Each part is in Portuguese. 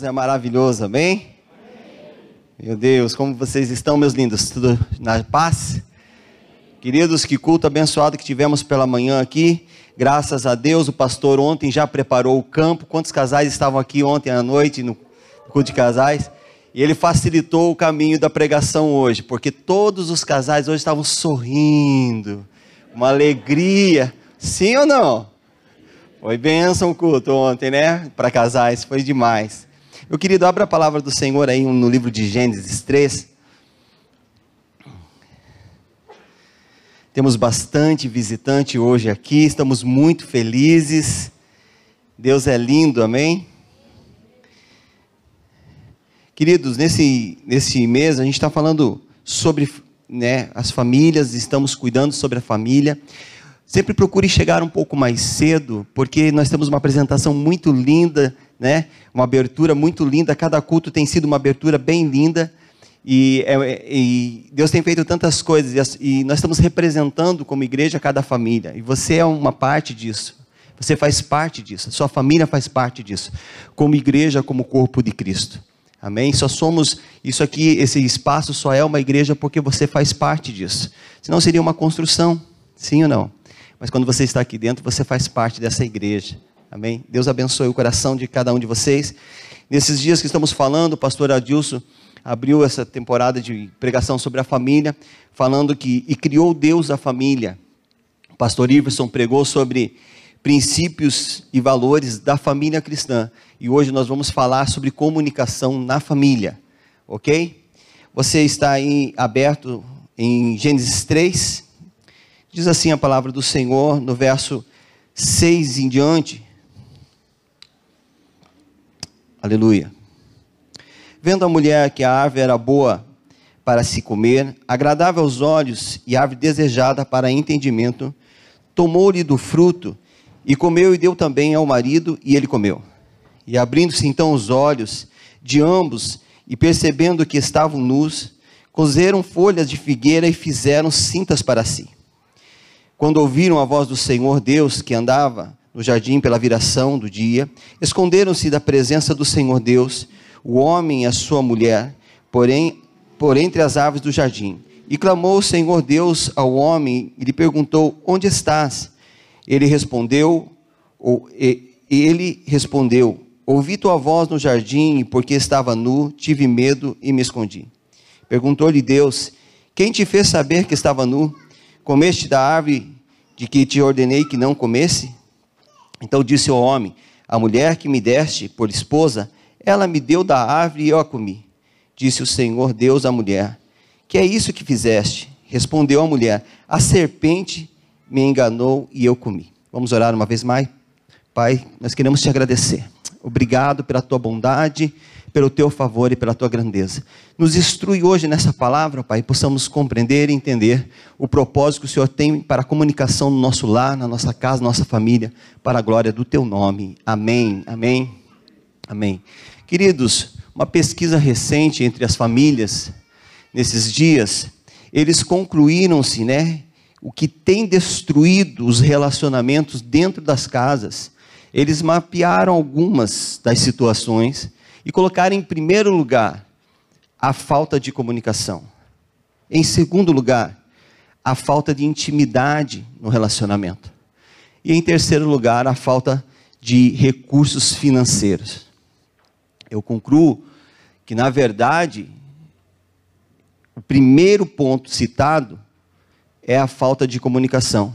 Deus é maravilhoso, amém? Meu Deus, como vocês estão, meus lindos? Tudo na paz? Queridos, que culto abençoado que tivemos pela manhã aqui. Graças a Deus, o pastor ontem já preparou o campo. Quantos casais estavam aqui ontem à noite no culto de casais? E ele facilitou o caminho da pregação hoje, porque todos os casais hoje estavam sorrindo, uma alegria. Sim ou não? Foi bênção o culto ontem, né? Para casais, foi demais. Meu querido, abra a palavra do Senhor aí no livro de Gênesis 3. Temos bastante visitante hoje aqui, estamos muito felizes. Deus é lindo, amém? Queridos, nesse, nesse mês a gente está falando sobre né, as famílias, estamos cuidando sobre a família. Sempre procure chegar um pouco mais cedo, porque nós temos uma apresentação muito linda, né? Uma abertura muito linda. Cada culto tem sido uma abertura bem linda. E, é, e Deus tem feito tantas coisas e nós estamos representando como igreja cada família. E você é uma parte disso. Você faz parte disso. Sua família faz parte disso. Como igreja, como corpo de Cristo. Amém? Só somos, isso aqui, esse espaço só é uma igreja porque você faz parte disso. Senão seria uma construção, sim ou não? mas quando você está aqui dentro, você faz parte dessa igreja. Amém? Deus abençoe o coração de cada um de vocês. Nesses dias que estamos falando, o pastor Adilson abriu essa temporada de pregação sobre a família, falando que e criou Deus a família. O pastor Iverson pregou sobre princípios e valores da família cristã. E hoje nós vamos falar sobre comunicação na família. OK? Você está aí aberto em Gênesis 3, Diz assim a palavra do Senhor no verso 6 em diante. Aleluia. Vendo a mulher que a árvore era boa para se comer, agradável aos olhos e árvore desejada para entendimento, tomou-lhe do fruto e comeu e deu também ao marido, e ele comeu. E abrindo-se então os olhos de ambos e percebendo que estavam nus, cozeram folhas de figueira e fizeram cintas para si. Quando ouviram a voz do Senhor Deus que andava no jardim pela viração do dia, esconderam-se da presença do Senhor Deus, o homem e a sua mulher, porém, por entre as árvores do jardim. E clamou o Senhor Deus ao homem e lhe perguntou: Onde estás? Ele respondeu, ou, e, ele respondeu: Ouvi tua voz no jardim, porque estava nu, tive medo e me escondi. Perguntou-lhe Deus: Quem te fez saber que estava nu? Comeste da árvore de que te ordenei que não comesse? Então disse o homem: A mulher que me deste por esposa, ela me deu da árvore e eu a comi. Disse o Senhor Deus à mulher: Que é isso que fizeste? Respondeu a mulher: A serpente me enganou e eu comi. Vamos orar uma vez mais? Pai, nós queremos te agradecer. Obrigado pela tua bondade pelo teu favor e pela tua grandeza. Nos instrui hoje nessa palavra, Pai, possamos compreender e entender o propósito que o Senhor tem para a comunicação no nosso lar, na nossa casa, na nossa família, para a glória do teu nome. Amém. Amém. Amém. Queridos, uma pesquisa recente entre as famílias nesses dias, eles concluíram-se, né, o que tem destruído os relacionamentos dentro das casas. Eles mapearam algumas das situações e colocar em primeiro lugar a falta de comunicação. Em segundo lugar, a falta de intimidade no relacionamento. E em terceiro lugar, a falta de recursos financeiros. Eu concluo que, na verdade, o primeiro ponto citado é a falta de comunicação.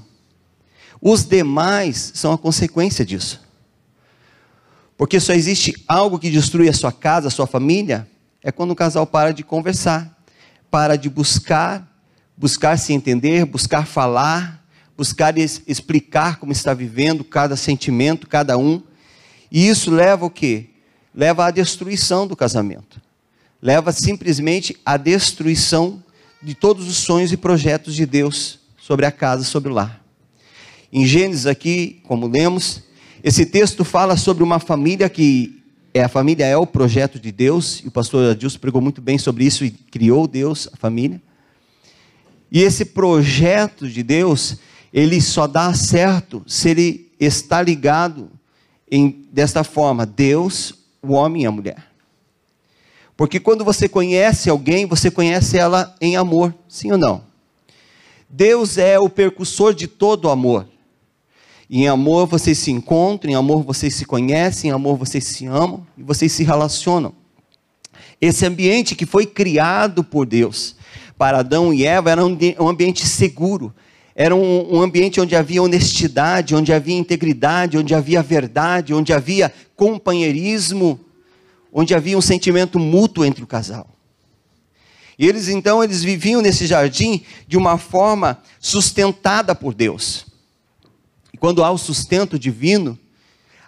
Os demais são a consequência disso. Porque só existe algo que destrui a sua casa, a sua família, é quando o casal para de conversar, para de buscar, buscar se entender, buscar falar, buscar explicar como está vivendo cada sentimento, cada um. E isso leva o quê? Leva à destruição do casamento. Leva simplesmente à destruição de todos os sonhos e projetos de Deus sobre a casa, sobre o lar. Em Gênesis aqui, como lemos, esse texto fala sobre uma família que é a família é o projeto de Deus, e o pastor Adilson pregou muito bem sobre isso e criou Deus, a família. E esse projeto de Deus, ele só dá certo se ele está ligado em, desta forma: Deus, o homem e a mulher. Porque quando você conhece alguém, você conhece ela em amor, sim ou não? Deus é o percussor de todo amor. Em amor vocês se encontram, em amor vocês se conhecem, em amor vocês se amam e vocês se relacionam. Esse ambiente que foi criado por Deus para Adão e Eva era um ambiente seguro, era um, um, ambiente onde havia honestidade, onde havia integridade, onde havia verdade, onde havia companheirismo, onde havia um sentimento mútuo entre o casal. E eles então eles viviam nesse jardim de uma forma sustentada por Deus. Quando há o sustento divino,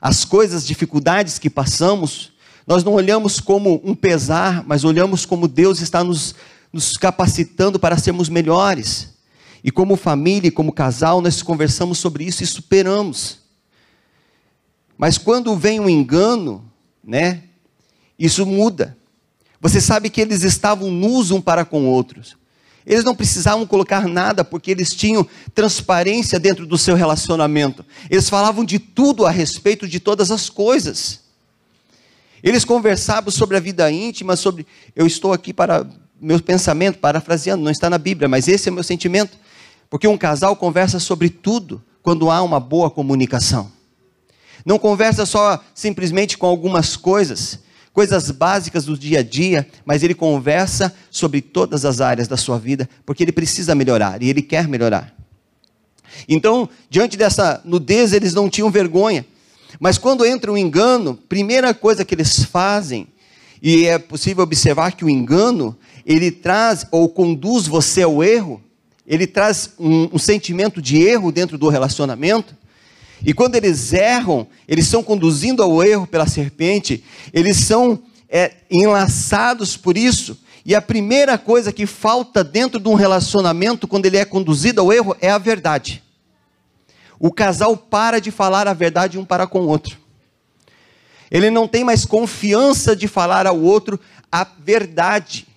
as coisas, dificuldades que passamos, nós não olhamos como um pesar, mas olhamos como Deus está nos, nos capacitando para sermos melhores. E como família, e como casal, nós conversamos sobre isso e superamos. Mas quando vem um engano, né? Isso muda. Você sabe que eles estavam nus um para com outros. Eles não precisavam colocar nada porque eles tinham transparência dentro do seu relacionamento. Eles falavam de tudo a respeito de todas as coisas. Eles conversavam sobre a vida íntima, sobre. Eu estou aqui para. Meu pensamento, parafraseando, não está na Bíblia, mas esse é o meu sentimento. Porque um casal conversa sobre tudo quando há uma boa comunicação. Não conversa só simplesmente com algumas coisas, coisas básicas do dia a dia, mas ele conversa sobre todas as áreas da sua vida, porque ele precisa melhorar e ele quer melhorar. Então, diante dessa nudez, eles não tinham vergonha. Mas quando entra o engano, primeira coisa que eles fazem, e é possível observar que o engano, ele traz ou conduz você ao erro, ele traz um, um sentimento de erro dentro do relacionamento, e quando eles erram, eles são conduzindo ao erro pela serpente, eles são é, enlaçados por isso. E a primeira coisa que falta dentro de um relacionamento, quando ele é conduzido ao erro, é a verdade. O casal para de falar a verdade um para com o outro. Ele não tem mais confiança de falar ao outro a verdade.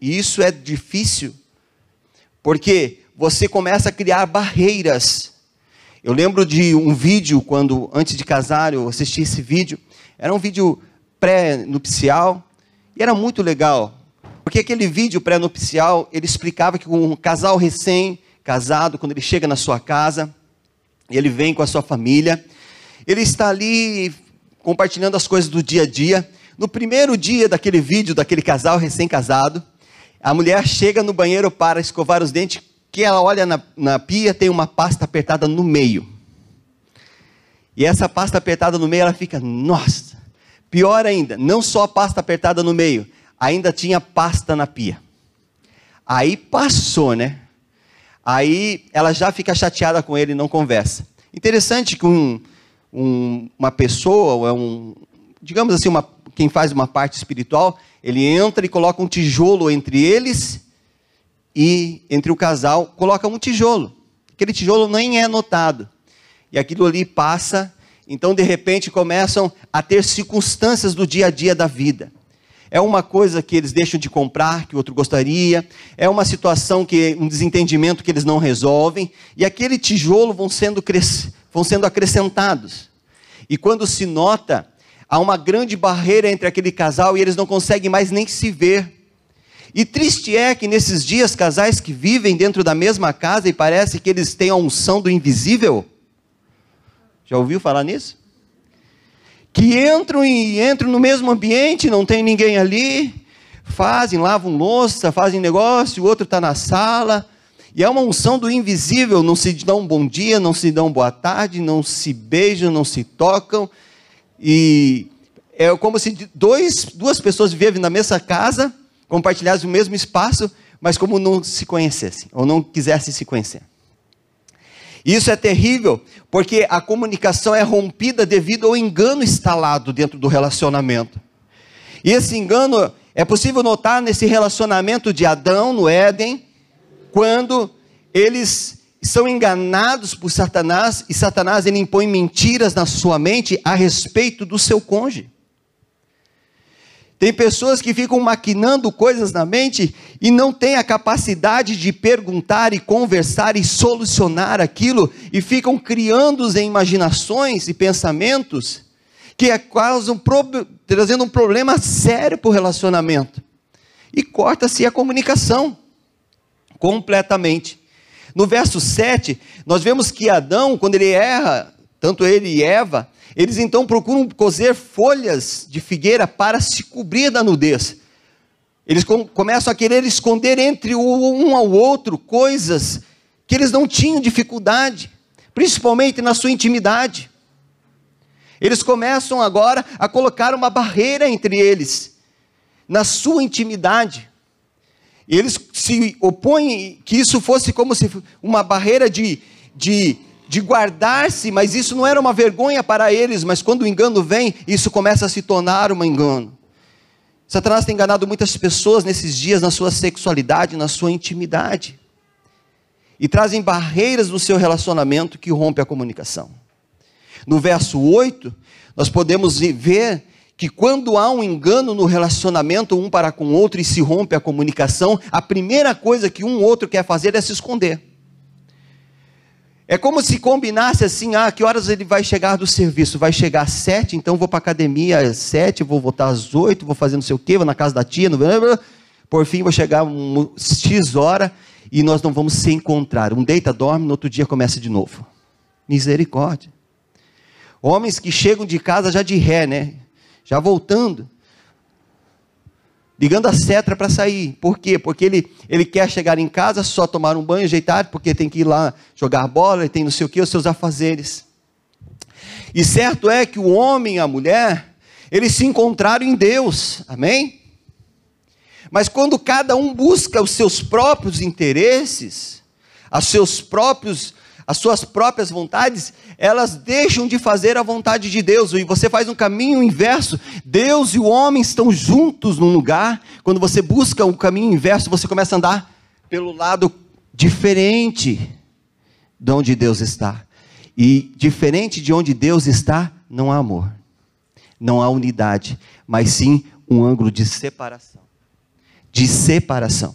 E isso é difícil, porque você começa a criar barreiras eu lembro de um vídeo, quando antes de casar eu assisti esse vídeo. Era um vídeo pré-nupcial e era muito legal. Porque aquele vídeo pré-nupcial, ele explicava que um casal recém-casado, quando ele chega na sua casa, ele vem com a sua família, ele está ali compartilhando as coisas do dia a dia. No primeiro dia daquele vídeo, daquele casal recém-casado, a mulher chega no banheiro para escovar os dentes que ela olha na, na pia, tem uma pasta apertada no meio. E essa pasta apertada no meio, ela fica, nossa, pior ainda, não só a pasta apertada no meio, ainda tinha pasta na pia. Aí passou, né? Aí ela já fica chateada com ele e não conversa. Interessante que um, um, uma pessoa, um, digamos assim, uma, quem faz uma parte espiritual, ele entra e coloca um tijolo entre eles e entre o casal coloca um tijolo. Aquele tijolo nem é notado. E aquilo ali passa, então de repente começam a ter circunstâncias do dia a dia da vida. É uma coisa que eles deixam de comprar, que o outro gostaria, é uma situação que um desentendimento que eles não resolvem, e aquele tijolo vão sendo, vão sendo acrescentados. E quando se nota, há uma grande barreira entre aquele casal e eles não conseguem mais nem se ver. E triste é que nesses dias, casais que vivem dentro da mesma casa e parece que eles têm a unção do invisível. Já ouviu falar nisso? Que entram e entram no mesmo ambiente, não tem ninguém ali, fazem, lavam louça, fazem negócio, o outro está na sala. E é uma unção do invisível, não se dão um bom dia, não se dão boa tarde, não se beijam, não se tocam. E é como se dois, duas pessoas vivem na mesma casa, compartilhassem o mesmo espaço, mas como não se conhecessem, ou não quisessem se conhecer. Isso é terrível, porque a comunicação é rompida devido ao engano instalado dentro do relacionamento. E esse engano é possível notar nesse relacionamento de Adão no Éden, quando eles são enganados por Satanás e Satanás ele impõe mentiras na sua mente a respeito do seu cônjuge. Tem pessoas que ficam maquinando coisas na mente e não têm a capacidade de perguntar e conversar e solucionar aquilo e ficam criando em imaginações e pensamentos que é um trazendo um problema sério para o relacionamento. E corta-se a comunicação completamente. No verso 7, nós vemos que Adão, quando ele erra, tanto ele e Eva, eles então procuram cozer folhas de figueira para se cobrir da nudez. Eles começam a querer esconder entre um ao outro coisas que eles não tinham dificuldade, principalmente na sua intimidade. Eles começam agora a colocar uma barreira entre eles, na sua intimidade. Eles se opõem que isso fosse como se uma barreira de, de, de guardar-se, mas isso não era uma vergonha para eles, mas quando o engano vem, isso começa a se tornar um engano. Satanás tem enganado muitas pessoas nesses dias na sua sexualidade, na sua intimidade. E trazem barreiras no seu relacionamento que rompe a comunicação. No verso 8, nós podemos ver que quando há um engano no relacionamento um para com o outro e se rompe a comunicação, a primeira coisa que um outro quer fazer é se esconder. É como se combinasse assim, ah, que horas ele vai chegar do serviço? Vai chegar às sete, então vou para a academia às sete, vou voltar às oito, vou fazer não sei o quê, vou na casa da tia, no... por fim vou chegar um X hora e nós não vamos se encontrar. Um deita, dorme, no outro dia começa de novo. Misericórdia. Homens que chegam de casa já de ré, né? Já voltando ligando a seta para sair. Por quê? Porque ele, ele quer chegar em casa, só tomar um banho, ajeitar, porque tem que ir lá jogar bola, ele tem não sei o que, os seus afazeres. E certo é que o homem e a mulher, eles se encontraram em Deus, amém? Mas quando cada um busca os seus próprios interesses, os seus próprios as suas próprias vontades, elas deixam de fazer a vontade de Deus. E você faz um caminho inverso. Deus e o homem estão juntos num lugar. Quando você busca um caminho inverso, você começa a andar pelo lado diferente de onde Deus está. E diferente de onde Deus está, não há amor. Não há unidade, mas sim um ângulo de separação. De separação.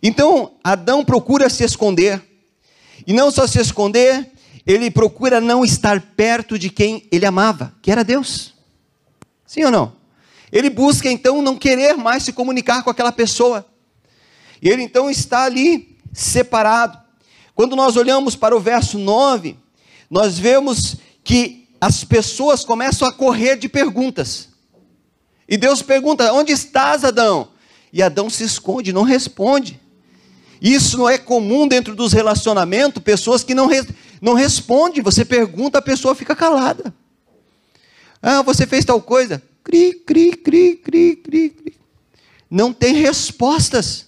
Então, Adão procura se esconder e não só se esconder, ele procura não estar perto de quem ele amava, que era Deus. Sim ou não? Ele busca então não querer mais se comunicar com aquela pessoa. E ele então está ali separado. Quando nós olhamos para o verso 9, nós vemos que as pessoas começam a correr de perguntas. E Deus pergunta: Onde estás, Adão? E Adão se esconde, não responde. Isso não é comum dentro dos relacionamentos, pessoas que não, re, não respondem. Você pergunta, a pessoa fica calada. Ah, você fez tal coisa? Cri, cri, cri, cri, cri, cri. Não tem respostas.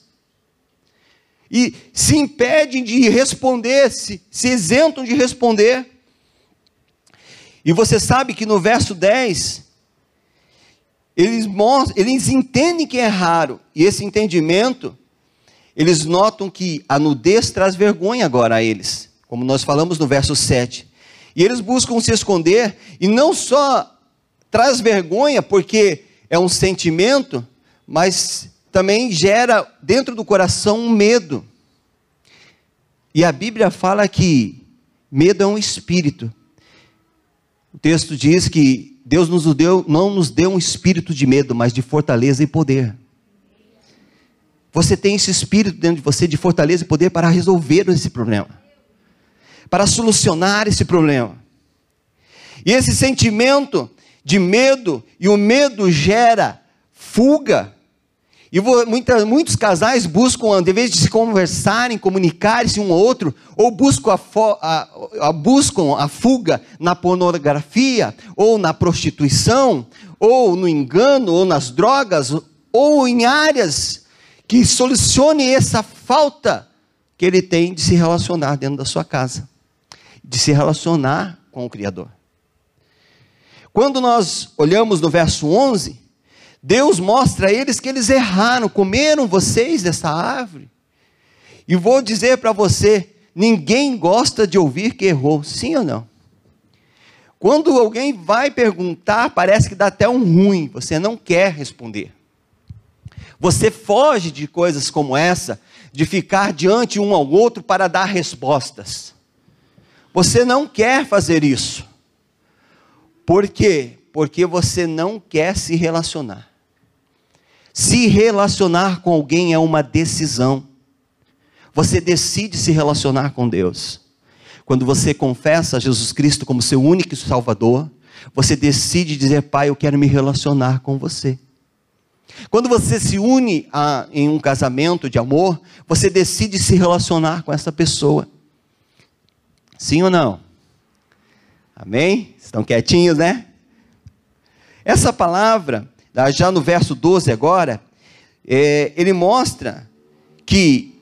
E se impedem de responder, se, se isentam de responder. E você sabe que no verso 10, eles, mostram, eles entendem que é raro, e esse entendimento eles notam que a nudez traz vergonha agora a eles, como nós falamos no verso 7. E eles buscam se esconder, e não só traz vergonha, porque é um sentimento, mas também gera dentro do coração um medo. E a Bíblia fala que medo é um espírito. O texto diz que Deus nos deu, não nos deu um espírito de medo, mas de fortaleza e poder. Você tem esse espírito dentro de você de fortaleza e poder para resolver esse problema, para solucionar esse problema. E esse sentimento de medo, e o medo gera fuga. E muitos casais buscam, de vez de se conversarem, comunicarem-se um ao outro, ou buscam a, a, a, buscam a fuga na pornografia, ou na prostituição, ou no engano, ou nas drogas, ou em áreas que solucione essa falta que ele tem de se relacionar dentro da sua casa, de se relacionar com o Criador. Quando nós olhamos no verso 11, Deus mostra a eles que eles erraram, comeram vocês dessa árvore. E vou dizer para você: ninguém gosta de ouvir que errou, sim ou não? Quando alguém vai perguntar, parece que dá até um ruim, você não quer responder. Você foge de coisas como essa, de ficar diante um ao outro para dar respostas. Você não quer fazer isso. Por quê? porque você não quer se relacionar. Se relacionar com alguém é uma decisão. Você decide se relacionar com Deus. Quando você confessa Jesus Cristo como seu único Salvador, você decide dizer, Pai, eu quero me relacionar com você. Quando você se une a, em um casamento de amor, você decide se relacionar com essa pessoa. Sim ou não? Amém? Estão quietinhos, né? Essa palavra, já no verso 12 agora, é, ele mostra que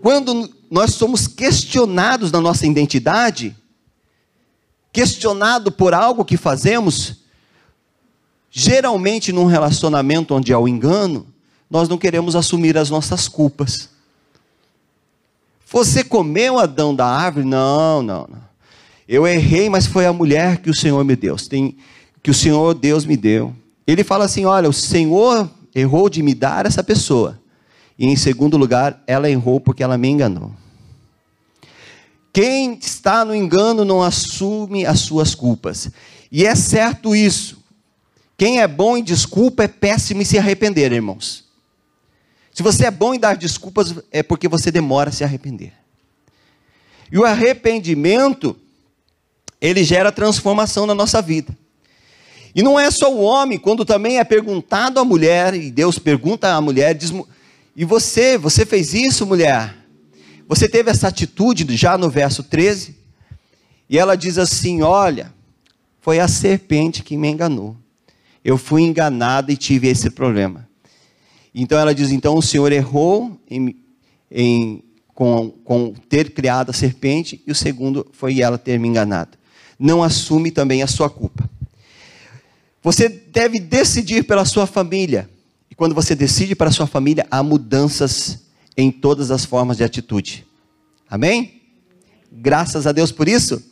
quando nós somos questionados na nossa identidade, questionado por algo que fazemos, geralmente num relacionamento onde há o engano, nós não queremos assumir as nossas culpas. Você comeu Adão da árvore? Não, não, não. Eu errei, mas foi a mulher que o Senhor me deu. Tem, que o Senhor Deus me deu. Ele fala assim: olha, o Senhor errou de me dar essa pessoa. E em segundo lugar, ela errou porque ela me enganou. Quem está no engano não assume as suas culpas. E é certo isso. Quem é bom em desculpa é péssimo em se arrepender, irmãos. Se você é bom em dar desculpas, é porque você demora a se arrepender. E o arrependimento, ele gera transformação na nossa vida. E não é só o homem, quando também é perguntado à mulher, e Deus pergunta à mulher, diz, e você, você fez isso, mulher? Você teve essa atitude já no verso 13? E ela diz assim: Olha, foi a serpente que me enganou. Eu fui enganada e tive esse problema. Então ela diz: Então o Senhor errou em, em, com, com ter criado a serpente, e o segundo foi ela ter me enganado. Não assume também a sua culpa. Você deve decidir pela sua família. E quando você decide para sua família, há mudanças em todas as formas de atitude. Amém? Graças a Deus por isso.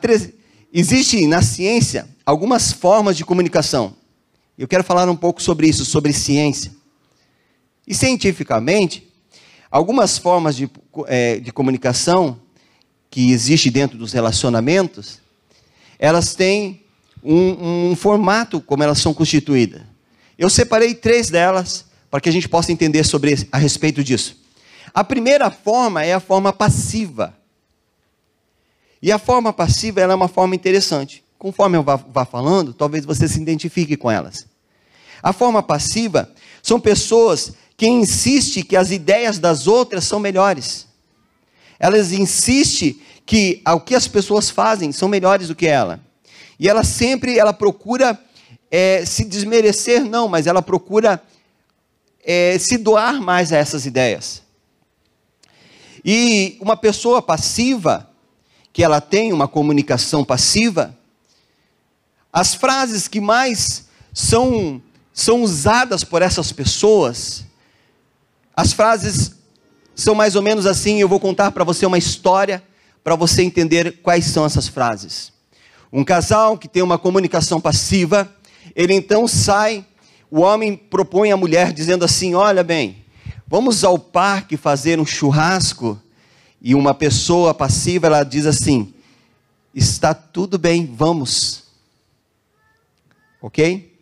Tre... Existe na ciência algumas formas de comunicação. Eu quero falar um pouco sobre isso, sobre ciência. E cientificamente, algumas formas de, é, de comunicação que existe dentro dos relacionamentos, elas têm um, um formato como elas são constituídas. Eu separei três delas para que a gente possa entender sobre a respeito disso. A primeira forma é a forma passiva. E a forma passiva é uma forma interessante. Conforme eu vá, vá falando, talvez você se identifique com elas. A forma passiva são pessoas que insistem que as ideias das outras são melhores. Elas insistem que o que as pessoas fazem são melhores do que ela. E ela sempre ela procura é, se desmerecer, não, mas ela procura é, se doar mais a essas ideias. E uma pessoa passiva, que ela tem uma comunicação passiva, as frases que mais são, são usadas por essas pessoas, as frases são mais ou menos assim, eu vou contar para você uma história para você entender quais são essas frases. Um casal que tem uma comunicação passiva, ele então sai, o homem propõe à mulher dizendo assim: Olha bem, vamos ao parque fazer um churrasco. E uma pessoa passiva, ela diz assim: Está tudo bem, vamos. Ok?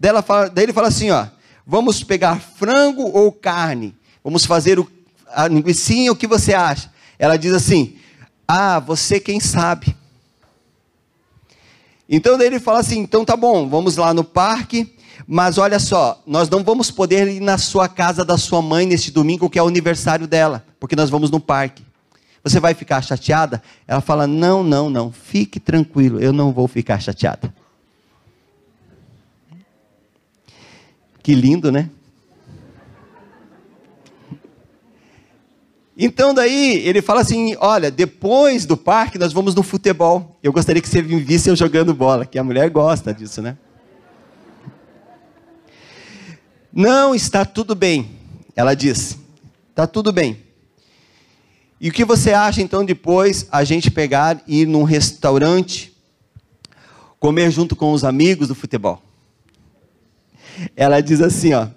Daí, ela fala, daí ele fala assim: ó, Vamos pegar frango ou carne? Vamos fazer o, a linguiça, o que você acha? Ela diz assim: Ah, você quem sabe. Então ele fala assim: então tá bom, vamos lá no parque, mas olha só, nós não vamos poder ir na sua casa da sua mãe neste domingo, que é o aniversário dela, porque nós vamos no parque. Você vai ficar chateada? Ela fala: não, não, não, fique tranquilo, eu não vou ficar chateada. Que lindo, né? Então daí ele fala assim: olha, depois do parque nós vamos no futebol. Eu gostaria que você visse eu jogando bola, que a mulher gosta disso, né? Não está tudo bem, ela diz. Está tudo bem. E o que você acha então depois a gente pegar e ir num restaurante, comer junto com os amigos do futebol? Ela diz assim, ó: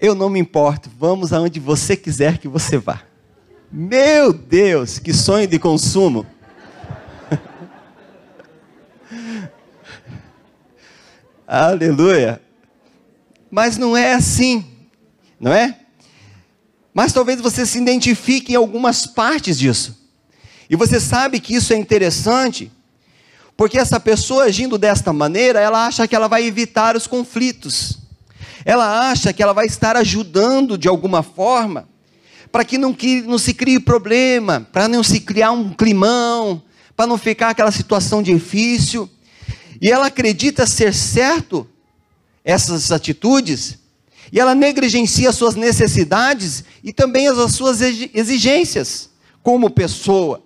"Eu não me importo, vamos aonde você quiser que você vá". Meu Deus, que sonho de consumo. Aleluia. Mas não é assim, não é? Mas talvez você se identifique em algumas partes disso. E você sabe que isso é interessante, porque essa pessoa agindo desta maneira, ela acha que ela vai evitar os conflitos. Ela acha que ela vai estar ajudando de alguma forma para que não, que não se crie problema, para não se criar um climão, para não ficar aquela situação difícil. E ela acredita ser certo essas atitudes, e ela negligencia as suas necessidades e também as suas exigências como pessoa.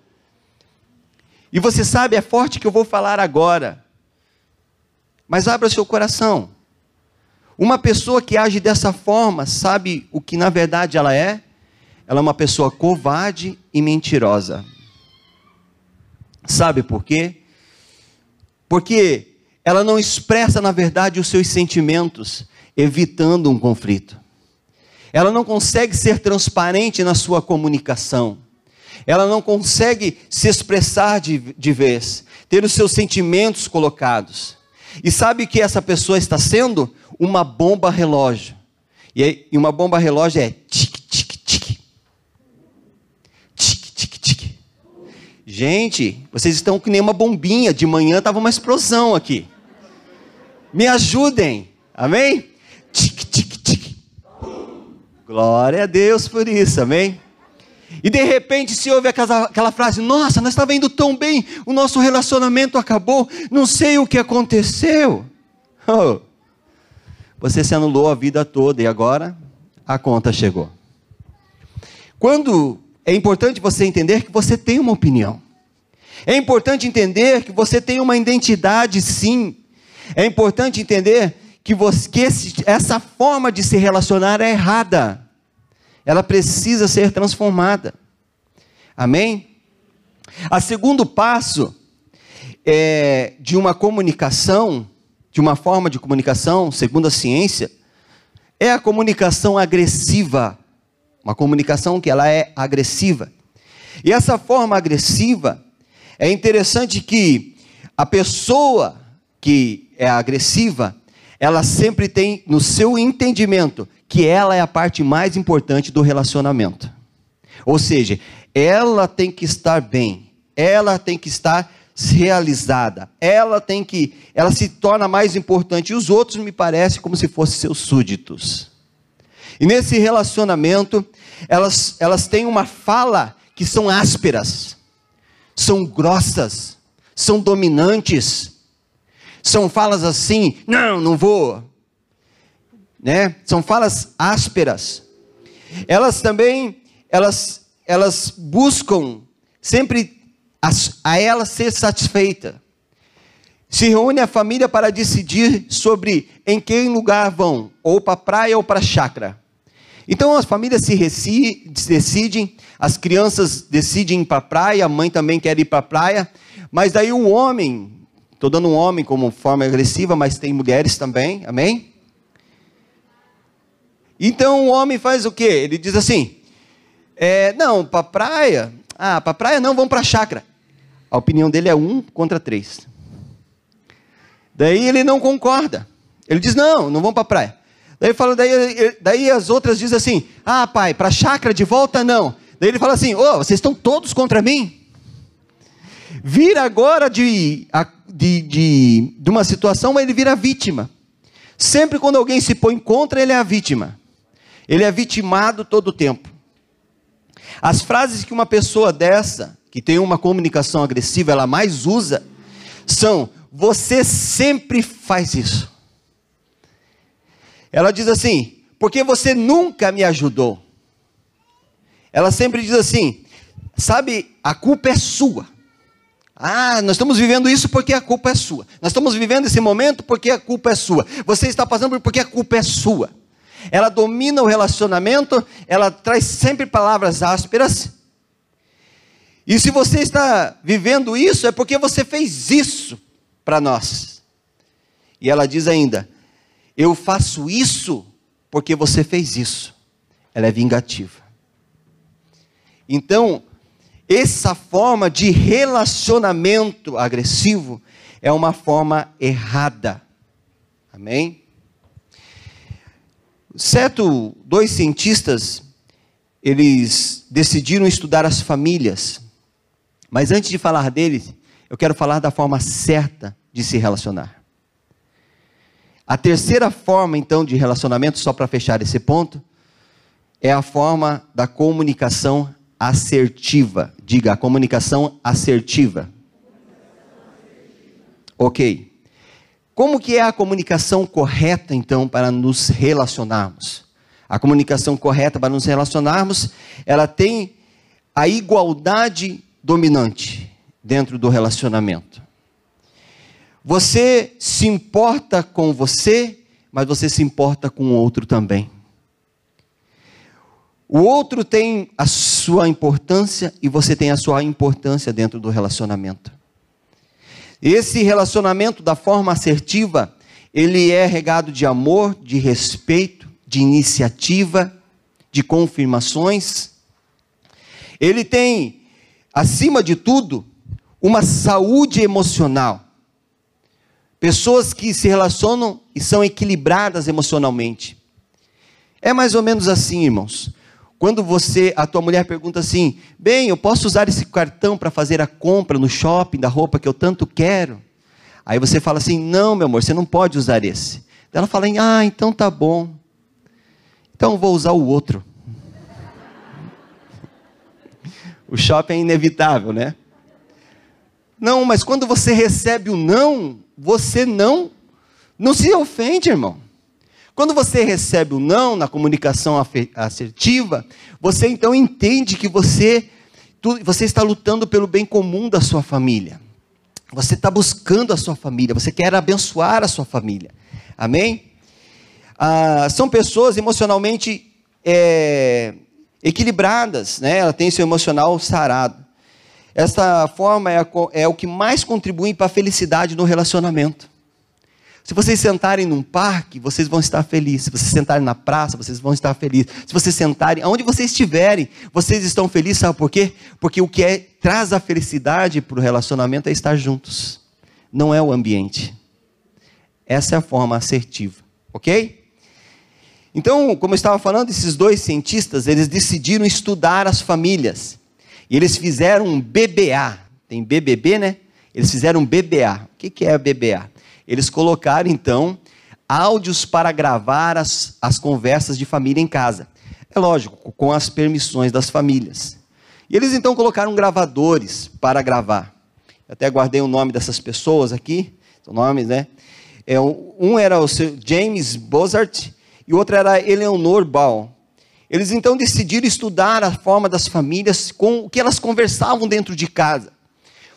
E você sabe, é forte que eu vou falar agora. Mas abra seu coração. Uma pessoa que age dessa forma, sabe o que na verdade ela é? Ela é uma pessoa covarde e mentirosa. Sabe por quê? Porque ela não expressa na verdade os seus sentimentos, evitando um conflito. Ela não consegue ser transparente na sua comunicação. Ela não consegue se expressar de, de vez, ter os seus sentimentos colocados. E sabe que essa pessoa está sendo? Uma bomba relógio. E uma bomba relógio é tic, Gente, vocês estão que nem uma bombinha. De manhã estava uma explosão aqui. Me ajudem. Amém? Glória a Deus por isso. Amém? E de repente se ouve aquela, aquela frase: Nossa, nós estávamos indo tão bem, o nosso relacionamento acabou, não sei o que aconteceu. Oh, você se anulou a vida toda e agora a conta chegou. Quando é importante você entender que você tem uma opinião. É importante entender que você tem uma identidade, sim. É importante entender que, você, que esse, essa forma de se relacionar é errada. Ela precisa ser transformada. Amém? A segundo passo é, de uma comunicação, de uma forma de comunicação, segundo a ciência, é a comunicação agressiva. Uma comunicação que ela é agressiva. E essa forma agressiva, é interessante que a pessoa que é agressiva, ela sempre tem no seu entendimento que ela é a parte mais importante do relacionamento. Ou seja, ela tem que estar bem, ela tem que estar realizada, ela tem que, ela se torna mais importante. E os outros me parecem como se fossem seus súditos. E nesse relacionamento, elas, elas têm uma fala que são ásperas são grossas, são dominantes, são falas assim, não, não vou, né? São falas ásperas. Elas também, elas, elas buscam sempre a, a ela ser satisfeita. Se reúne a família para decidir sobre em que lugar vão, ou para a praia ou para a chácara. Então as famílias se decidem, as crianças decidem ir para a praia, a mãe também quer ir para a praia, mas daí o homem, estou dando um homem como forma agressiva, mas tem mulheres também, amém? Então o homem faz o quê? Ele diz assim: é, não, para a praia, ah, para praia não, vamos para a chácara. A opinião dele é um contra três. Daí ele não concorda. Ele diz: não, não vamos para a praia. Daí fala, daí, daí as outras dizem assim: Ah, pai, para chácara de volta não. Daí ele fala assim: Oh, vocês estão todos contra mim? Vira agora de, de, de, de uma situação, ele vira vítima. Sempre quando alguém se põe contra, ele é a vítima. Ele é vitimado todo o tempo. As frases que uma pessoa dessa, que tem uma comunicação agressiva, ela mais usa, são: Você sempre faz isso. Ela diz assim: porque você nunca me ajudou. Ela sempre diz assim: sabe, a culpa é sua. Ah, nós estamos vivendo isso porque a culpa é sua. Nós estamos vivendo esse momento porque a culpa é sua. Você está passando porque a culpa é sua. Ela domina o relacionamento, ela traz sempre palavras ásperas. E se você está vivendo isso, é porque você fez isso para nós. E ela diz ainda: eu faço isso porque você fez isso. Ela é vingativa. Então, essa forma de relacionamento agressivo é uma forma errada. Amém? Certo, dois cientistas, eles decidiram estudar as famílias. Mas antes de falar deles, eu quero falar da forma certa de se relacionar. A terceira forma, então, de relacionamento, só para fechar esse ponto, é a forma da comunicação assertiva. Diga, a comunicação assertiva. Ok. Como que é a comunicação correta, então, para nos relacionarmos? A comunicação correta para nos relacionarmos, ela tem a igualdade dominante dentro do relacionamento. Você se importa com você, mas você se importa com o outro também. O outro tem a sua importância e você tem a sua importância dentro do relacionamento. Esse relacionamento da forma assertiva, ele é regado de amor, de respeito, de iniciativa, de confirmações. Ele tem, acima de tudo, uma saúde emocional. Pessoas que se relacionam e são equilibradas emocionalmente. É mais ou menos assim, irmãos. Quando você, a tua mulher pergunta assim: "Bem, eu posso usar esse cartão para fazer a compra no shopping da roupa que eu tanto quero?" Aí você fala assim: "Não, meu amor, você não pode usar esse." Ela fala: "Ah, então tá bom. Então vou usar o outro." o shopping é inevitável, né? Não, mas quando você recebe o não, você não não se ofende, irmão. Quando você recebe o não na comunicação assertiva, você então entende que você, você está lutando pelo bem comum da sua família. Você está buscando a sua família, você quer abençoar a sua família. Amém? Ah, são pessoas emocionalmente é, equilibradas, né? ela tem seu emocional sarado. Essa forma é, é o que mais contribui para a felicidade no relacionamento. Se vocês sentarem num parque, vocês vão estar felizes. Se vocês sentarem na praça, vocês vão estar felizes. Se vocês sentarem, aonde vocês estiverem, vocês estão felizes, sabe por quê? Porque o que é, traz a felicidade para o relacionamento é estar juntos, não é o ambiente. Essa é a forma assertiva, ok? Então, como eu estava falando, esses dois cientistas, eles decidiram estudar as famílias. E eles fizeram um BBA. Tem BBB, né? Eles fizeram um BBA. O que é BBA? Eles colocaram então áudios para gravar as, as conversas de família em casa. É lógico, com as permissões das famílias. E eles então colocaram gravadores para gravar. Eu até guardei o nome dessas pessoas aqui, são nomes, né? É, um era o James Bozart e o outro era Eleanor Ball. Eles então decidiram estudar a forma das famílias com o que elas conversavam dentro de casa.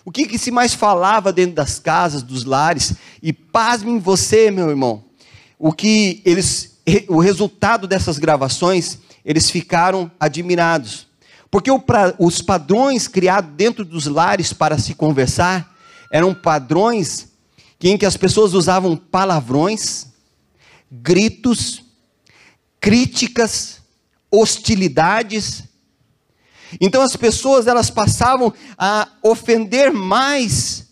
O que, que se mais falava dentro das casas, dos lares? E pasmem você, meu irmão, o que eles, o resultado dessas gravações, eles ficaram admirados. Porque os padrões criados dentro dos lares para se conversar eram padrões em que as pessoas usavam palavrões, gritos, críticas, hostilidades, então as pessoas elas passavam a ofender mais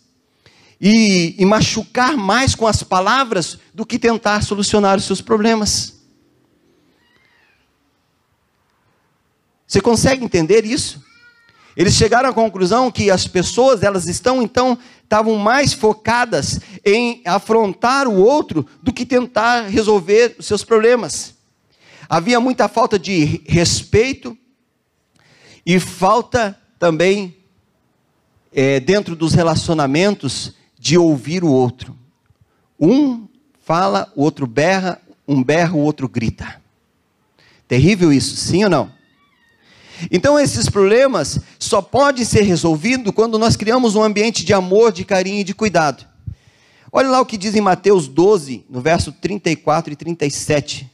e, e, machucar mais com as palavras do que tentar solucionar os seus problemas. Você consegue entender isso? Eles chegaram à conclusão que as pessoas elas estão então estavam mais focadas em afrontar o outro do que tentar resolver os seus problemas. Havia muita falta de respeito, e falta também, é, dentro dos relacionamentos, de ouvir o outro. Um fala, o outro berra, um berra, o outro grita. Terrível isso, sim ou não? Então esses problemas só podem ser resolvidos quando nós criamos um ambiente de amor, de carinho e de cuidado. Olha lá o que diz em Mateus 12, no verso 34 e 37.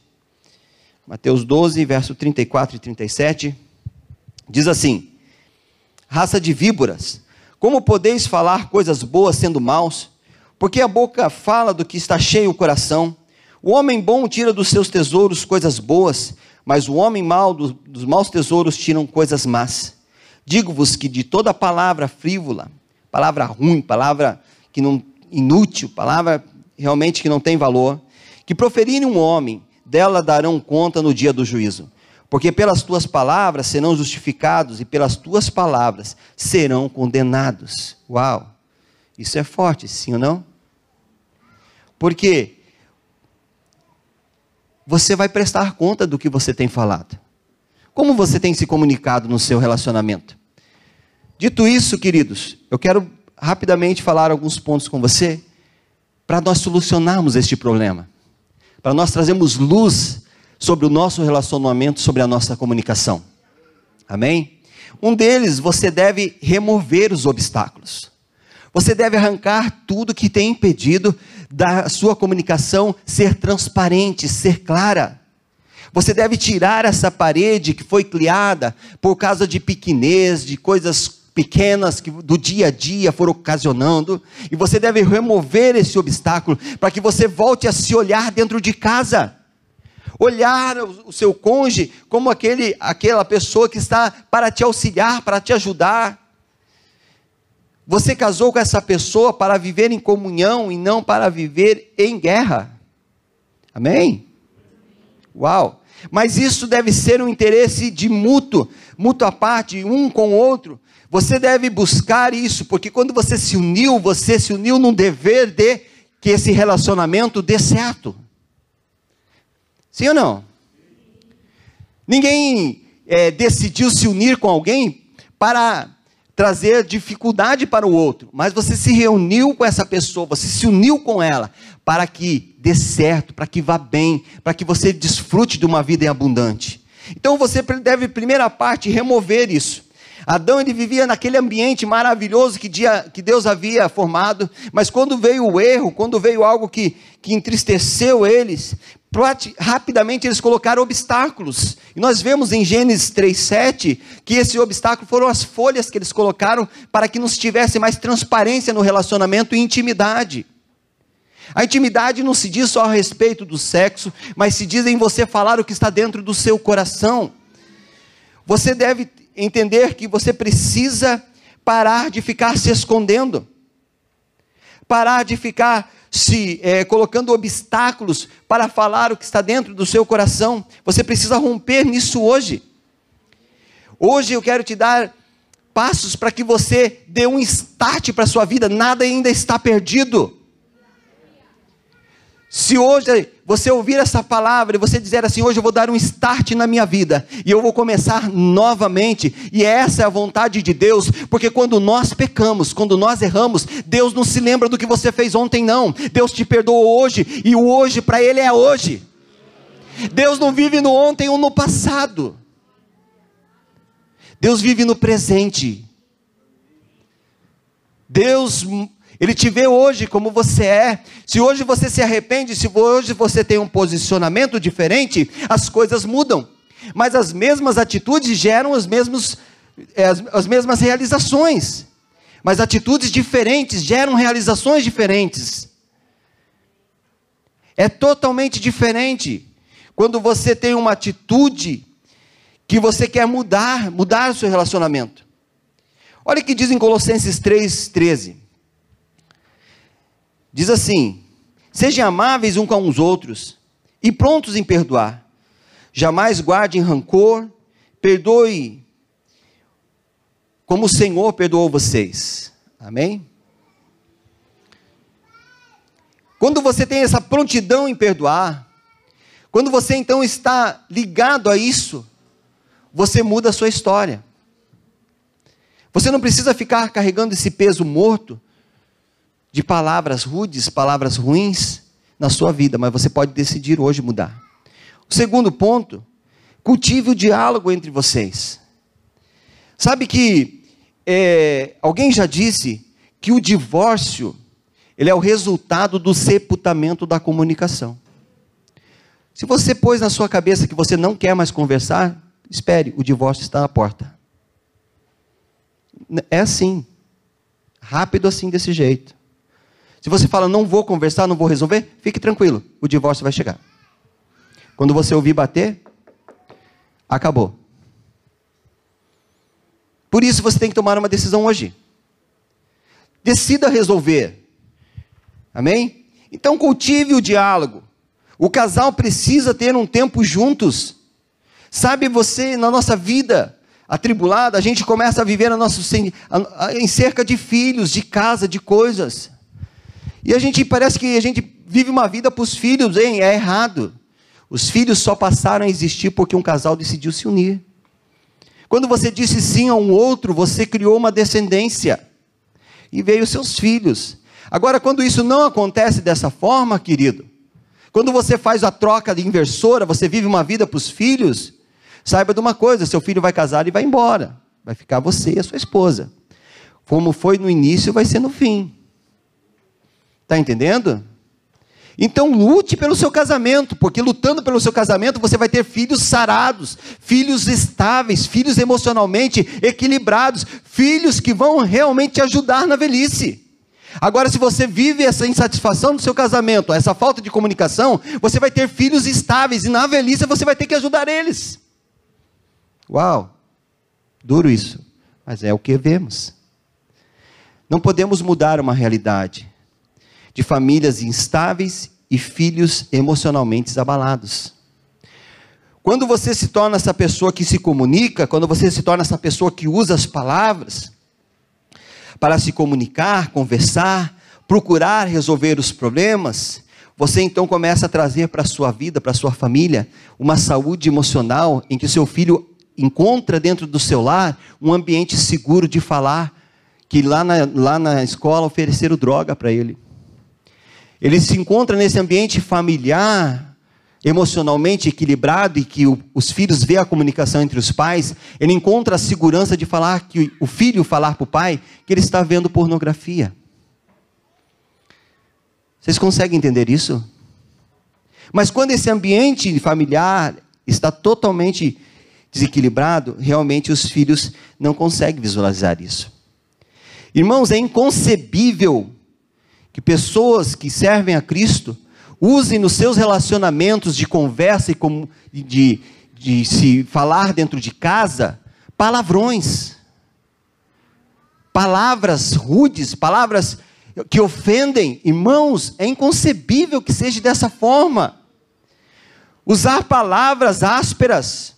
Mateus 12, verso 34 e 37. Diz assim: raça de víboras, como podeis falar coisas boas sendo maus? Porque a boca fala do que está cheio o coração. O homem bom tira dos seus tesouros coisas boas, mas o homem mau do, dos maus tesouros tiram coisas más. Digo-vos que de toda palavra frívola, palavra ruim, palavra que não inútil, palavra realmente que não tem valor, que proferirem um homem, dela darão conta no dia do juízo. Porque pelas tuas palavras serão justificados e pelas tuas palavras serão condenados. Uau! Isso é forte, sim ou não? Porque você vai prestar conta do que você tem falado. Como você tem se comunicado no seu relacionamento? Dito isso, queridos, eu quero rapidamente falar alguns pontos com você para nós solucionarmos este problema, para nós trazermos luz sobre o nosso relacionamento, sobre a nossa comunicação. Amém? Um deles, você deve remover os obstáculos. Você deve arrancar tudo que tem impedido da sua comunicação ser transparente, ser clara. Você deve tirar essa parede que foi criada por causa de pequenez, de coisas pequenas que do dia a dia foram ocasionando, e você deve remover esse obstáculo para que você volte a se olhar dentro de casa. Olhar o seu cônjuge como aquele, aquela pessoa que está para te auxiliar, para te ajudar. Você casou com essa pessoa para viver em comunhão e não para viver em guerra. Amém? Uau! Mas isso deve ser um interesse de mútuo, mútua parte, um com o outro. Você deve buscar isso, porque quando você se uniu, você se uniu num dever de que esse relacionamento dê certo. Sim ou não? Ninguém é, decidiu se unir com alguém para trazer dificuldade para o outro, mas você se reuniu com essa pessoa, você se uniu com ela para que dê certo, para que vá bem, para que você desfrute de uma vida abundante. Então você deve, primeira parte, remover isso. Adão ele vivia naquele ambiente maravilhoso que, dia, que Deus havia formado, mas quando veio o erro, quando veio algo que, que entristeceu eles, rapidamente eles colocaram obstáculos. E nós vemos em Gênesis 3:7 que esse obstáculo foram as folhas que eles colocaram para que nos tivesse mais transparência no relacionamento e intimidade. A intimidade não se diz só a respeito do sexo, mas se diz em você falar o que está dentro do seu coração. Você deve entender que você precisa parar de ficar se escondendo, parar de ficar se é, colocando obstáculos para falar o que está dentro do seu coração. Você precisa romper nisso hoje. Hoje eu quero te dar passos para que você dê um start para a sua vida, nada ainda está perdido. Se hoje você ouvir essa palavra e você dizer assim: hoje eu vou dar um start na minha vida e eu vou começar novamente, e essa é a vontade de Deus, porque quando nós pecamos, quando nós erramos, Deus não se lembra do que você fez ontem, não. Deus te perdoou hoje e o hoje para Ele é hoje. Deus não vive no ontem ou no passado. Deus vive no presente. Deus ele te vê hoje como você é. Se hoje você se arrepende, se hoje você tem um posicionamento diferente, as coisas mudam. Mas as mesmas atitudes geram os mesmos, é, as, as mesmas realizações. Mas atitudes diferentes geram realizações diferentes. É totalmente diferente quando você tem uma atitude que você quer mudar, mudar o seu relacionamento. Olha o que diz em Colossenses 3,13. Diz assim: Sejam amáveis uns com os outros e prontos em perdoar. Jamais guardem rancor, perdoe como o Senhor perdoou vocês. Amém? Quando você tem essa prontidão em perdoar, quando você então está ligado a isso, você muda a sua história. Você não precisa ficar carregando esse peso morto de palavras rudes, palavras ruins na sua vida, mas você pode decidir hoje mudar. O segundo ponto, cultive o diálogo entre vocês. Sabe que é, alguém já disse que o divórcio ele é o resultado do sepultamento da comunicação. Se você pôs na sua cabeça que você não quer mais conversar, espere, o divórcio está à porta. É assim, rápido assim desse jeito. Se você fala, não vou conversar, não vou resolver, fique tranquilo, o divórcio vai chegar. Quando você ouvir bater, acabou. Por isso você tem que tomar uma decisão hoje. Decida resolver. Amém? Então cultive o diálogo. O casal precisa ter um tempo juntos. Sabe você, na nossa vida atribulada, a gente começa a viver a em cerca de filhos, de casa, de coisas. E a gente parece que a gente vive uma vida para os filhos, hein? É errado. Os filhos só passaram a existir porque um casal decidiu se unir. Quando você disse sim a um outro, você criou uma descendência. E veio seus filhos. Agora, quando isso não acontece dessa forma, querido, quando você faz a troca de inversora, você vive uma vida para os filhos, saiba de uma coisa: seu filho vai casar e vai embora. Vai ficar você e a sua esposa. Como foi no início, vai ser no fim. Está entendendo? Então lute pelo seu casamento, porque lutando pelo seu casamento você vai ter filhos sarados, filhos estáveis, filhos emocionalmente equilibrados, filhos que vão realmente te ajudar na velhice. Agora, se você vive essa insatisfação do seu casamento, essa falta de comunicação, você vai ter filhos estáveis e na velhice você vai ter que ajudar eles. Uau, duro isso, mas é o que vemos. Não podemos mudar uma realidade de famílias instáveis e filhos emocionalmente abalados. Quando você se torna essa pessoa que se comunica, quando você se torna essa pessoa que usa as palavras para se comunicar, conversar, procurar resolver os problemas, você então começa a trazer para a sua vida, para a sua família, uma saúde emocional em que o seu filho encontra dentro do seu lar um ambiente seguro de falar, que lá na, lá na escola ofereceram droga para ele. Ele se encontra nesse ambiente familiar, emocionalmente equilibrado e que o, os filhos vê a comunicação entre os pais, ele encontra a segurança de falar que o filho falar para o pai que ele está vendo pornografia. Vocês conseguem entender isso? Mas quando esse ambiente familiar está totalmente desequilibrado, realmente os filhos não conseguem visualizar isso. Irmãos, é inconcebível que pessoas que servem a Cristo usem nos seus relacionamentos de conversa e de, de se falar dentro de casa palavrões, palavras rudes, palavras que ofendem. Irmãos, é inconcebível que seja dessa forma. Usar palavras ásperas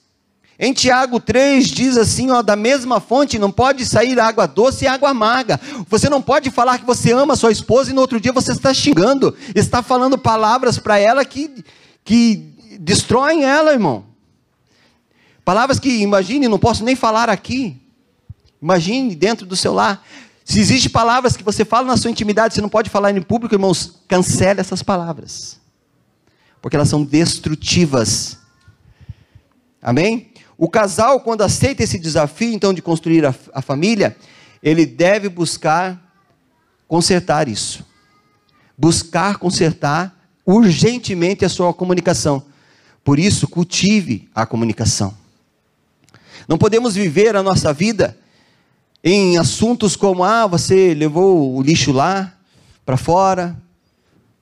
em Tiago 3 diz assim, ó, da mesma fonte não pode sair água doce e água amarga. Você não pode falar que você ama sua esposa e no outro dia você está xingando, está falando palavras para ela que, que destroem ela, irmão. Palavras que, imagine, não posso nem falar aqui. Imagine dentro do seu lar. Se existem palavras que você fala na sua intimidade, você não pode falar em público, irmãos, cancele essas palavras. Porque elas são destrutivas. Amém? O casal, quando aceita esse desafio, então, de construir a, a família, ele deve buscar consertar isso. Buscar consertar urgentemente a sua comunicação. Por isso, cultive a comunicação. Não podemos viver a nossa vida em assuntos como: ah, você levou o lixo lá para fora,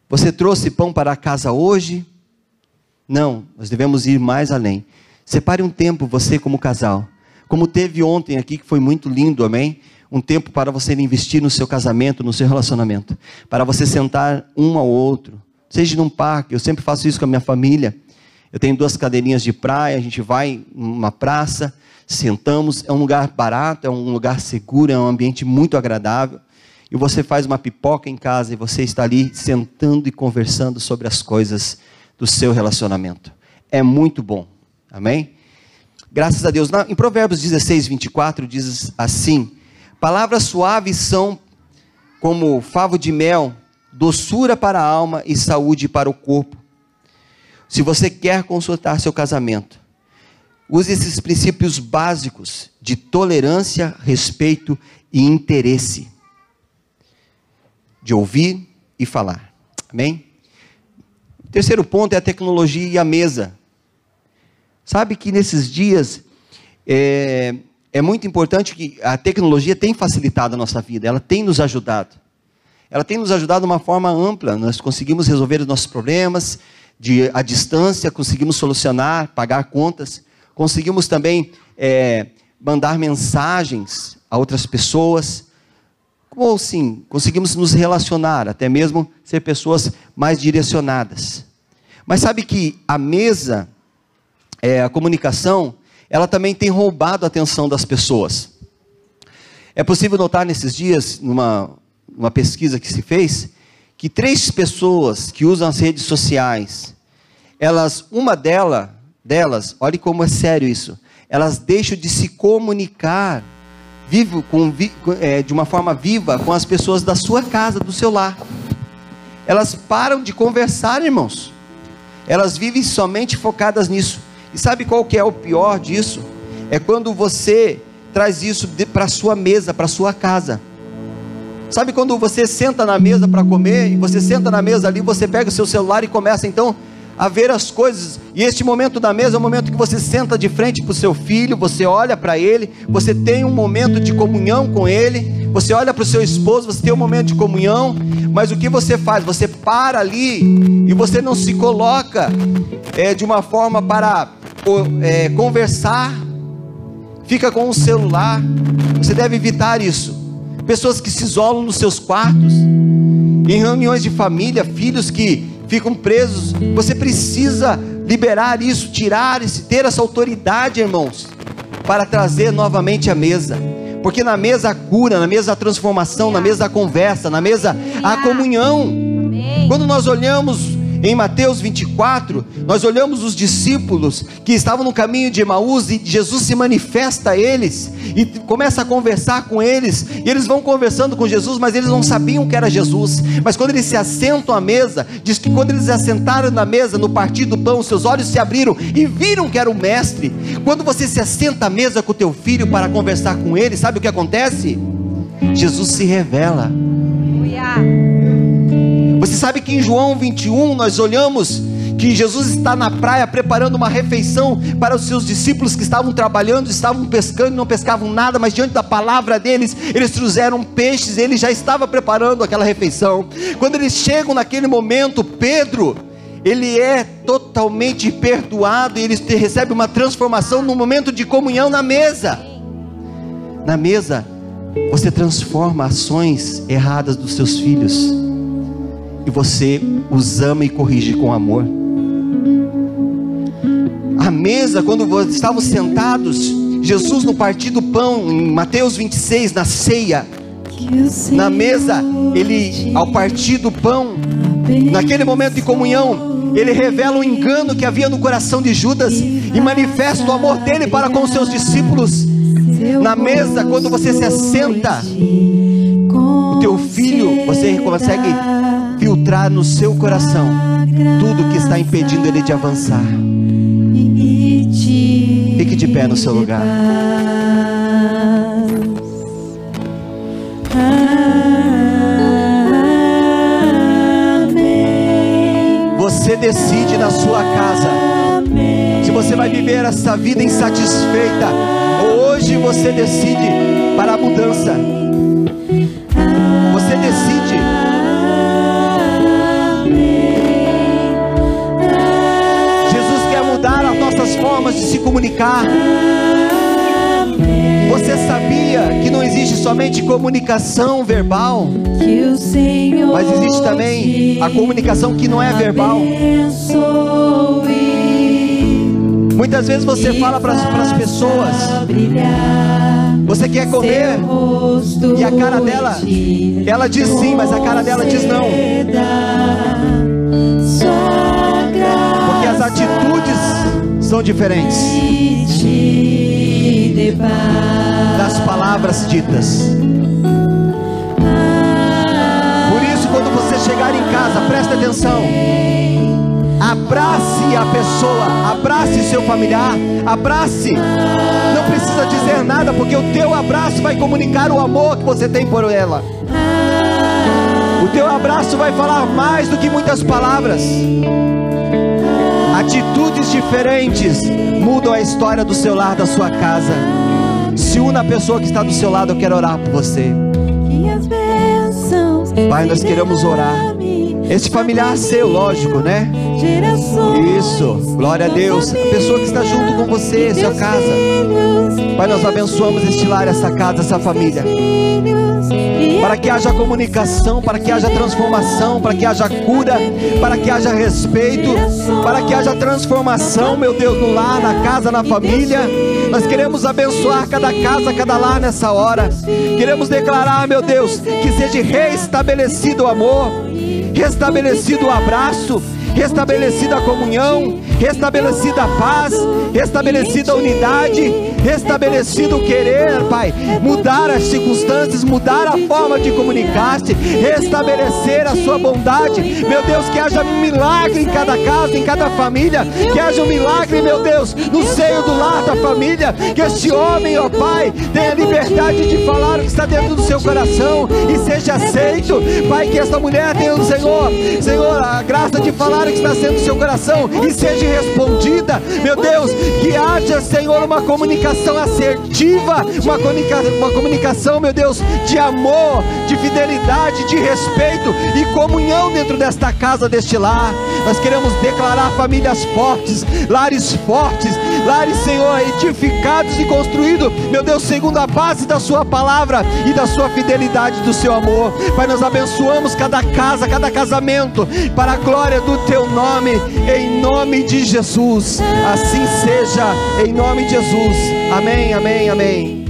você trouxe pão para casa hoje. Não, nós devemos ir mais além. Separe um tempo, você como casal. Como teve ontem aqui, que foi muito lindo, amém? Um tempo para você investir no seu casamento, no seu relacionamento. Para você sentar um ao outro. Seja num parque, eu sempre faço isso com a minha família. Eu tenho duas cadeirinhas de praia, a gente vai numa praça, sentamos. É um lugar barato, é um lugar seguro, é um ambiente muito agradável. E você faz uma pipoca em casa e você está ali sentando e conversando sobre as coisas do seu relacionamento. É muito bom. Amém? Graças a Deus. em Provérbios 16, 24, diz assim: Palavras suaves são como favo de mel, doçura para a alma e saúde para o corpo. Se você quer consultar seu casamento, use esses princípios básicos de tolerância, respeito e interesse. De ouvir e falar. Amém? O terceiro ponto é a tecnologia e a mesa. Sabe que nesses dias é, é muito importante que a tecnologia tem facilitado a nossa vida, ela tem nos ajudado. Ela tem nos ajudado de uma forma ampla, nós conseguimos resolver os nossos problemas de à distância, conseguimos solucionar, pagar contas, conseguimos também é, mandar mensagens a outras pessoas, ou sim, conseguimos nos relacionar, até mesmo ser pessoas mais direcionadas. Mas sabe que a mesa, é, a comunicação, ela também tem roubado a atenção das pessoas. É possível notar nesses dias, numa, pesquisa que se fez, que três pessoas que usam as redes sociais, elas, uma delas, delas, olhe como é sério isso, elas deixam de se comunicar vivo, com, é, de uma forma viva com as pessoas da sua casa, do seu lar. Elas param de conversar, irmãos. Elas vivem somente focadas nisso. E sabe qual que é o pior disso? É quando você traz isso para sua mesa, para sua casa. Sabe quando você senta na mesa para comer e você senta na mesa ali, você pega o seu celular e começa então a ver as coisas. E este momento da mesa é o momento que você senta de frente para o seu filho, você olha para ele, você tem um momento de comunhão com ele, você olha para o seu esposo, você tem um momento de comunhão, mas o que você faz? Você para ali e você não se coloca é, de uma forma para é, conversar, fica com o celular. Você deve evitar isso. Pessoas que se isolam nos seus quartos, em reuniões de família, filhos que ficam presos. Você precisa liberar isso, tirar esse, ter essa autoridade, irmãos, para trazer novamente a mesa. Porque na mesa a cura, na mesa a transformação, na mesa a conversa, na mesa a comunhão. Quando nós olhamos em Mateus 24, nós olhamos os discípulos que estavam no caminho de Emaús e Jesus se manifesta a eles e começa a conversar com eles. E eles vão conversando com Jesus, mas eles não sabiam que era Jesus. Mas quando eles se assentam à mesa, diz que quando eles se assentaram na mesa, no partir do pão, seus olhos se abriram e viram que era o mestre. Quando você se assenta à mesa com o teu filho para conversar com ele, sabe o que acontece? Jesus se revela. Você sabe que em João 21 nós olhamos que Jesus está na praia preparando uma refeição para os seus discípulos que estavam trabalhando, estavam pescando, não pescavam nada, mas diante da palavra deles, eles trouxeram peixes, ele já estava preparando aquela refeição. Quando eles chegam naquele momento, Pedro, ele é totalmente perdoado ele recebe uma transformação no momento de comunhão na mesa. Na mesa, você transforma ações erradas dos seus filhos e você os ama e corrige com amor. A mesa, quando estavam sentados, Jesus no partir do pão, em Mateus 26, na ceia, na mesa, ele, ao partir do pão, naquele momento de comunhão, ele revela o engano que havia no coração de Judas e manifesta o amor dele para com os seus discípulos. Na mesa, quando você se assenta, o teu filho, você consegue filtrar no seu coração tudo que está impedindo ele de avançar. Fique de pé no seu lugar. Você decide na sua casa se você vai viver essa vida insatisfeita ou hoje você decide para a mudança. Você decide comunicar. Você sabia que não existe somente comunicação verbal, mas existe também a comunicação que não é verbal. Muitas vezes você fala para as pessoas, você quer comer, e a cara dela, ela diz sim, mas a cara dela diz não. Porque as atitudes são diferentes das palavras ditas. Por isso, quando você chegar em casa, preste atenção. Abrace a pessoa, abrace seu familiar, abrace. Não precisa dizer nada, porque o teu abraço vai comunicar o amor que você tem por ela. O teu abraço vai falar mais do que muitas palavras. Atitudes diferentes mudam a história do seu lar, da sua casa. Se una a pessoa que está do seu lado, eu quero orar por você. Pai, nós queremos orar. Esse familiar seu, lógico, né? Isso, glória a Deus. A pessoa que está junto com você, sua casa. Pai, nós abençoamos este lar, essa casa, essa família. Para que haja comunicação, para que haja transformação, para que haja cura, para que haja respeito, para que haja transformação, meu Deus, no lar, na casa, na família. Nós queremos abençoar cada casa, cada lar nessa hora. Queremos declarar, meu Deus, que seja reestabelecido o amor, restabelecido o abraço, restabelecida a comunhão, restabelecida a paz, restabelecida a unidade, restabelecido o querer, Pai, mudar as circunstâncias, mudar a forma de comunicar-se, restabelecer a sua bondade, meu Deus, que haja um milagre em cada casa, em cada família, que haja um milagre, meu Deus, no seio do lar da família, que este homem, ó Pai, tenha liberdade de falar o que está dentro do seu coração e seja aceito, Pai, que esta mulher tenha o Senhor, Senhor, a graça de falar o que está sendo no seu coração e seja respondida, meu Deus, que haja, Senhor, uma comunicação assertiva, uma, comunica uma comunicação, meu Deus, de amor, de fidelidade, de respeito e comunhão dentro desta casa, deste lar. Nós queremos declarar famílias fortes, lares fortes, lares, Senhor, edificados e construídos, meu Deus, segundo a base da Sua palavra e da Sua fidelidade, do Seu amor. Pai, nós abençoamos cada casa, cada casamento, para a glória do Teu nome, em nome de Jesus. Assim seja, em nome de Jesus. Amém, amém, amém.